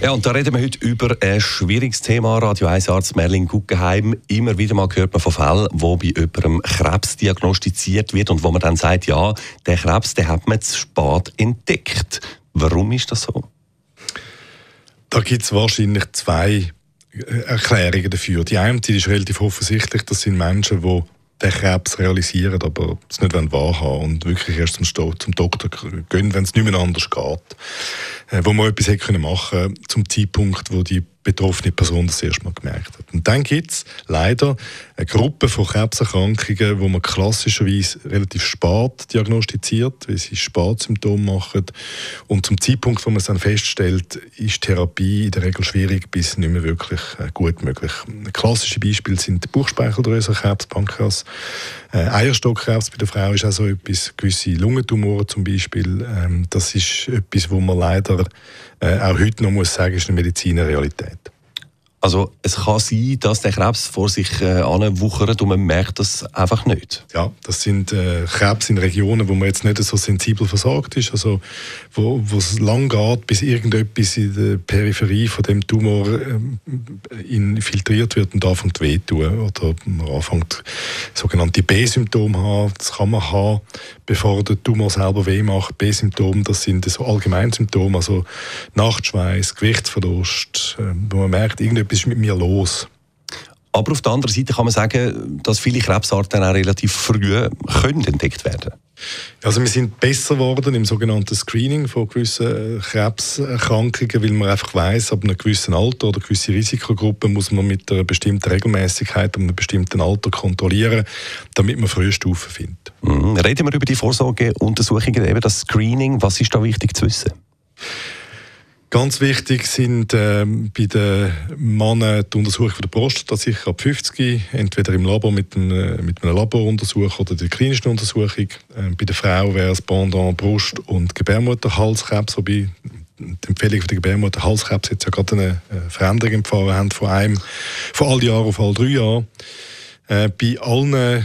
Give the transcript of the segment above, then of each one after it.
Ja, und da reden wir heute über ein schwieriges Thema. Radio 1 Arzt Merlin Guggenheim. Immer wieder mal hört man von Fällen, wo bei jemandem Krebs diagnostiziert wird und wo man dann sagt, ja, der Krebs, den hat man zu spät entdeckt. Warum ist das so? Da gibt es wahrscheinlich zwei äh, Erklärungen dafür. Die eine die ist relativ offensichtlich, das sind Menschen, die den Krebs realisieren, aber es nicht wahrhaben und wirklich erst zum, zum Doktor gehen, wenn es nicht mehr anders geht. Äh, wo man etwas hätte machen können zum Zeitpunkt, wo die betroffene Person das erste Mal gemerkt hat. Und dann gibt es leider eine Gruppe von Krebserkrankungen, wo man klassischerweise relativ spät diagnostiziert, weil sie Spätsymptome machen. Und zum Zeitpunkt, wo man es dann feststellt, ist Therapie in der Regel schwierig bis nicht mehr wirklich äh, gut möglich. Klassische Beispiele sind Bauchspeicheldrüsenkrebs, Pankreas, äh, Eierstockkrebs bei der Frau ist auch so etwas, gewisse Lungentumoren zum Beispiel. Ähm, das ist etwas, wo man leider äh, auch heute noch muss sagen, ist eine Mediziner Realität. Also es kann sein, dass der Krebs vor sich äh, anwuchert und man merkt das einfach nicht. Ja, das sind äh, Krebs in Regionen, wo man jetzt nicht so sensibel versorgt ist, also wo, es lang geht, bis irgendetwas in der Peripherie von dem Tumor äh, infiltriert wird und anfängt weh tun oder man anfängt sogenannte B-Symptome haben. Das kann man haben, bevor der Tumor selber weh macht. B-Symptome, das sind so Allgemeinsymptome, also Nachtschweiß, Gewichtsverlust, äh, wo man merkt, irgendetwas ist mit mir los? Aber auf der anderen Seite kann man sagen, dass viele Krebsarten auch relativ früh können entdeckt werden also wir sind besser geworden im sogenannten Screening von gewissen äh, Krebserkrankungen, weil man einfach weiß, ab einem gewissen Alter oder gewisse Risikogruppen muss man mit einer bestimmten Regelmäßigkeit und einem bestimmten Alter kontrollieren, damit man frühe Stufen findet. Mhm. Reden wir über die Vorsorgeuntersuchungen, eben das Screening. Was ist da wichtig zu wissen? Ganz wichtig sind ähm, bei den Männern die Untersuchung der Prostata sicher ab 50, entweder im Labor mit, einem, äh, mit einem Laboruntersuch oder der klinischen Untersuchung. Ähm, bei der Frau wäre es Pendant Brust- und Gebärmutterhalskrebs, wobei die Empfehlung für den Gebärmutterhalskrebs jetzt ja gerade eine äh, Veränderung empfohlen haben von einem, von all Jahren auf all drei Jahren. Äh, bei allen äh,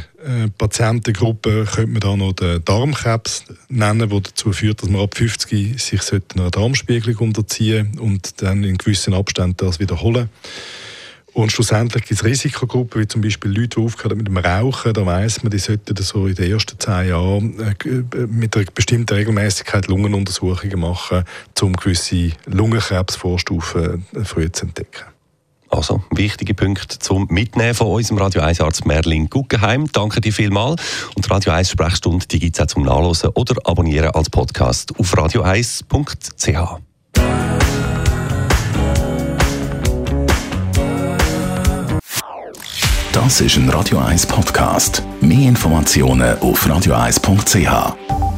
Patientengruppen könnte man da noch den Darmkrebs nennen, der dazu führt, dass man ab 50 sich einer Darmspiegelung unterziehen und dann in gewissen Abständen das wiederholen. Und schlussendlich gibt es Risikogruppen, wie zum Beispiel Leute, die aufgehört mit dem Rauchen. Da weiss man, die sollten so in den ersten zehn Jahren äh, mit einer bestimmten Regelmäßigkeit Lungenuntersuchungen machen, um gewisse Lungenkrebsvorstufen äh, früh zu entdecken. Also, wichtige Punkte zum Mitnehmen von unserem Radio 1 Arzt Merlin Guggenheim. Danke dir vielmals. Und Radio 1 Sprechstunde, die gibt es auch zum Nachlesen oder Abonnieren als Podcast auf radio1.ch. Das ist ein Radio 1 Podcast. Mehr Informationen auf radio1.ch.